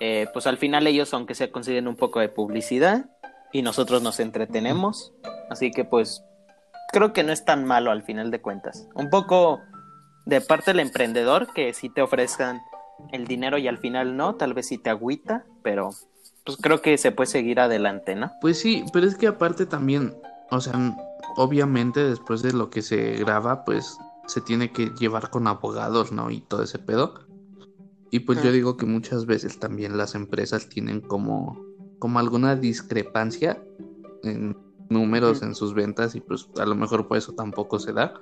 eh, pues al final ellos, aunque se consiguen un poco de publicidad, y nosotros nos entretenemos. Así que pues creo que no es tan malo al final de cuentas. Un poco de parte del emprendedor, que si te ofrezcan el dinero y al final no, tal vez sí te agüita, pero pues creo que se puede seguir adelante, ¿no? Pues sí, pero es que aparte también, o sea, obviamente después de lo que se graba, pues se tiene que llevar con abogados, ¿no? Y todo ese pedo. Y pues yo digo que muchas veces también las empresas tienen como, como alguna discrepancia en números en sus ventas y pues a lo mejor por eso tampoco se da.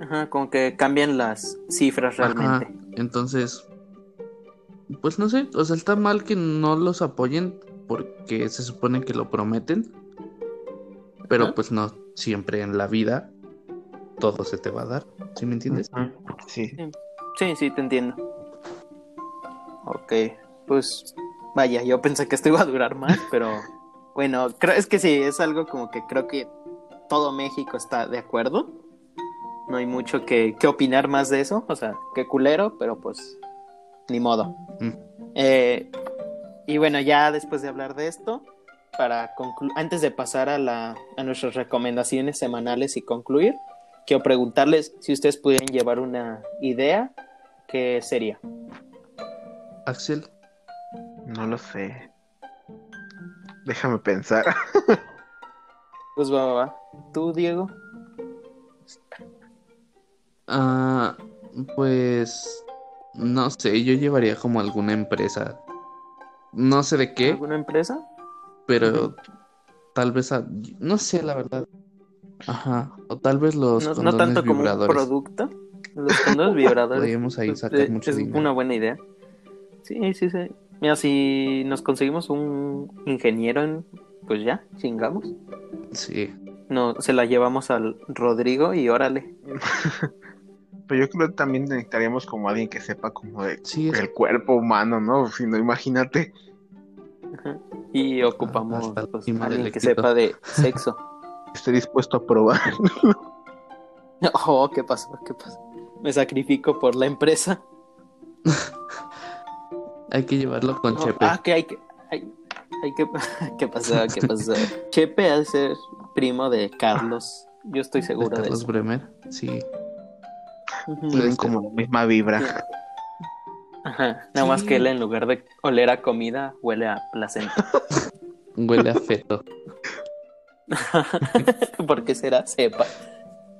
Ajá, como que cambian las cifras Ajá, realmente. entonces, pues no sé, o sea, está mal que no los apoyen porque se supone que lo prometen, pero Ajá. pues no siempre en la vida todo se te va a dar, ¿sí me entiendes? Ujú, Sí. Sí, sí, te entiendo. Ok, pues vaya, yo pensé que esto iba a durar más, pero bueno, creo, es que sí, es algo como que creo que todo México está de acuerdo. No hay mucho que, que opinar más de eso, o sea, qué culero, pero pues ni modo. Mm. Eh, y bueno, ya después de hablar de esto, para conclu- antes de pasar a, la, a nuestras recomendaciones semanales y concluir, quiero preguntarles si ustedes pudieran llevar una idea, ¿qué sería? Axel, No lo sé. Déjame pensar. Pues va, va, va. ¿Tú, Diego? ah, pues no sé, yo llevaría como alguna empresa, no sé de qué, ¿Alguna empresa? pero tal vez, a- no sé la verdad. Ajá, o tal vez los No, no tanto como un producto. Los condones vibradores. Podríamos ahí pues, sacar eh, mucho es dinero. una buena idea. Sí, sí, sí. Mira, si nos conseguimos un ingeniero, en- pues ya, chingamos. Sí. No, se la llevamos al Rodrigo y órale. Pero yo creo que también necesitaríamos como alguien que sepa como de Sí, es- el cuerpo humano, ¿no? Si no, imagínate. Ajá. Y ocupamos pues, encima alguien del que sepa de sexo. Estoy dispuesto a probar. Oh, ¿qué pasó? ¿Qué pasó? Me sacrifico por la empresa. Hay que llevarlo con No, Chepe. Ah, que hay que. Hay, hay que. ¿Qué pasó? ¿Qué pasó? Chepe ha de ser primo de Carlos. Yo estoy de seguro de, Carlos eso. Bremer. Sí. Tienen como la misma vibra. Ajá. Nada más que él en lugar de oler a comida, huele a placenta. Huele a feto. ¿Por qué será? Sepa.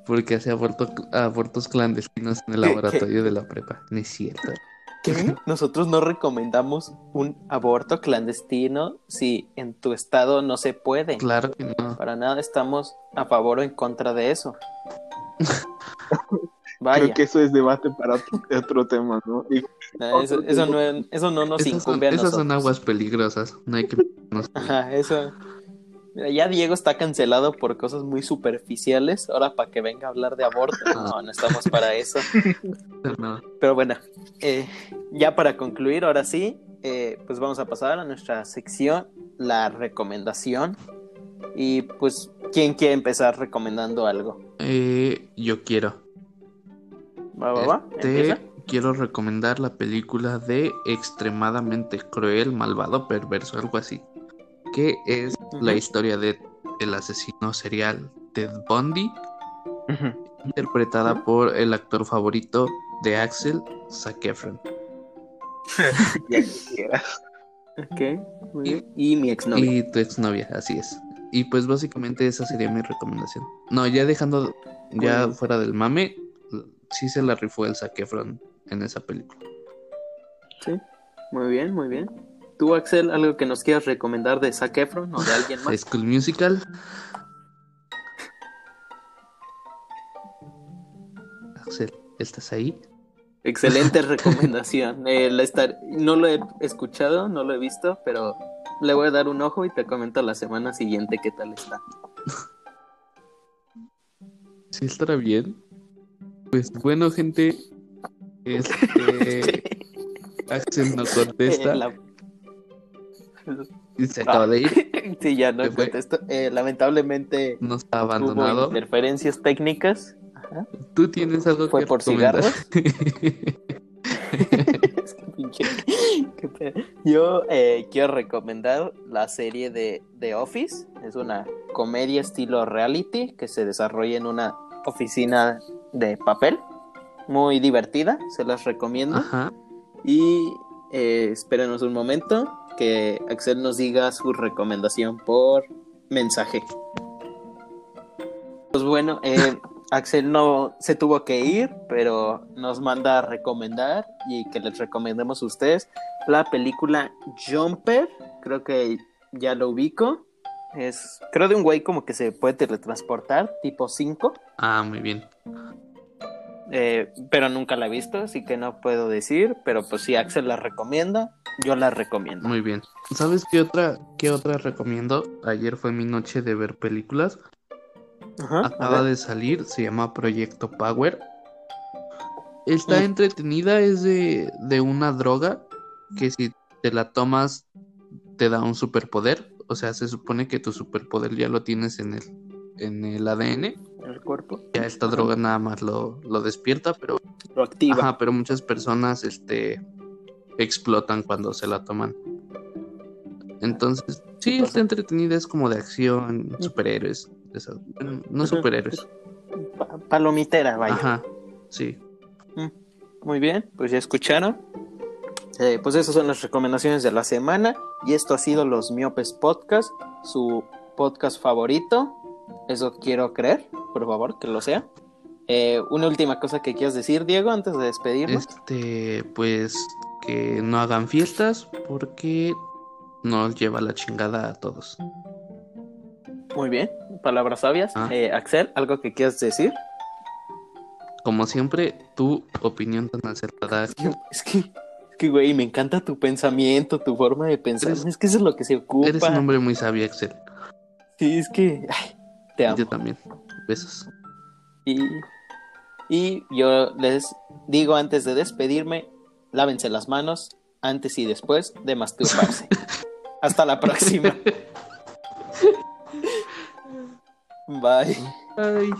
Porque hace aborto- abortos clandestinos en el ¿Qué- laboratorio de la prepa. No es cierto. ¿Qué? Nosotros no recomendamos un aborto clandestino si en tu estado no se puede. Claro que no. Para nada estamos a favor o en contra de eso. Vaya, Creo que eso es debate para otro, otro tema, ¿no? Y no, eso, eso no, eso no nos Esas son, incumbe a esas nosotros. son aguas peligrosas. No hay que. Ajá, eso, Mira, ya Diego está cancelado por cosas muy superficiales. Ahora para que venga a hablar de aborto. No, no estamos para eso. No. Pero bueno, eh, ya para concluir, ahora sí, eh, pues vamos a pasar a nuestra sección, la recomendación. Y pues, ¿quién quiere empezar recomendando algo? Eh, yo quiero. ¿Va, va, va? Este, quiero recomendar la película de Extremadamente Cruel, Malvado, Perverso, algo así. Que es la historia de el asesino serial Ted Bundy, interpretada por el actor favorito de Axel, Zac Efron. Ya quieras. Ok, muy bien. Y mi exnovia. Y tu exnovia, así es. Y pues básicamente esa sería mi recomendación. No, ya dejando, ya Bueno. fuera del mame, sí se la rifó el Zac Efron en esa película. Sí, muy bien, muy bien. ¿Tú, Axel, algo que nos quieras recomendar de Zac Efron o de alguien más? School Musical. Axel, ¿estás ahí? Excelente recomendación. Eh, la estar- No lo he escuchado, no lo he visto, pero le voy a dar un ojo y te comento la semana siguiente qué tal está. ¿Sí estará bien? Pues bueno, gente. Este. Axel no contesta la- se acaba de ir. sí, ya no contesto. Eh, lamentablemente ha hubo abandonado. interferencias técnicas. Ajá. ¿Tú tienes algo ¿Fue que por recomendar? Es que pinche-. Yo eh, quiero recomendar la serie de The Office. Es una comedia estilo reality que se desarrolla en una oficina de papel. Muy divertida, se las recomiendo. Ajá. Y eh, espérenos un momento que Axel nos diga su recomendación por mensaje. Pues bueno, eh, Axel no se tuvo que ir, pero nos manda a recomendar y que les recomendemos a ustedes la película Jumper. Creo que ya lo ubico. Es, creo de un güey como que se puede teletransportar, tipo 5. Ah, muy bien. Eh, pero nunca la he visto, así que no puedo decir. Pero pues si Axel la recomienda, yo la recomiendo. Muy bien. ¿Sabes qué otra, qué otra recomiendo? Ayer fue mi noche de ver películas. Ajá, Acaba de salir, se llama Proyecto Power. Está Mm. entretenida, es de, de una droga que si te la tomas te da un superpoder. O sea, se supone que tu superpoder ya lo tienes en el, en el ADN. el cuerpo Ya esta droga nada más lo, lo despierta, pero, lo activa. ajá, pero muchas personas este, explotan cuando se la toman. Entonces, sí, está entretenida, es como de acción, superhéroes. esas- bueno, no superhéroes. Pa- palomitera, vaya. Ajá, sí. Muy bien, pues ya escucharon. Eh, pues esas son las recomendaciones de la semana. Y esto ha sido Los Miopes Podcast, su podcast favorito. Eso quiero creer, por favor, que lo sea. Eh, una última cosa que quieras decir, Diego, antes de despedirnos. Este, pues que no hagan fiestas porque nos lleva la chingada a todos. Muy bien, palabras sabias. Ah. Eh, Axel, ¿algo que quieras decir? Como siempre, tu opinión tan acertada. Es que, es que, es que, güey, me encanta tu pensamiento, tu forma de pensar. Eres- es que eso es lo que se ocupa. Eres un hombre muy sabio, Axel. Sí, es que ay, te amo. Yo también. Besos. Y, y yo les digo antes de despedirme, lávense las manos antes y después de masturbarse. Hasta la próxima. Bye. Ay.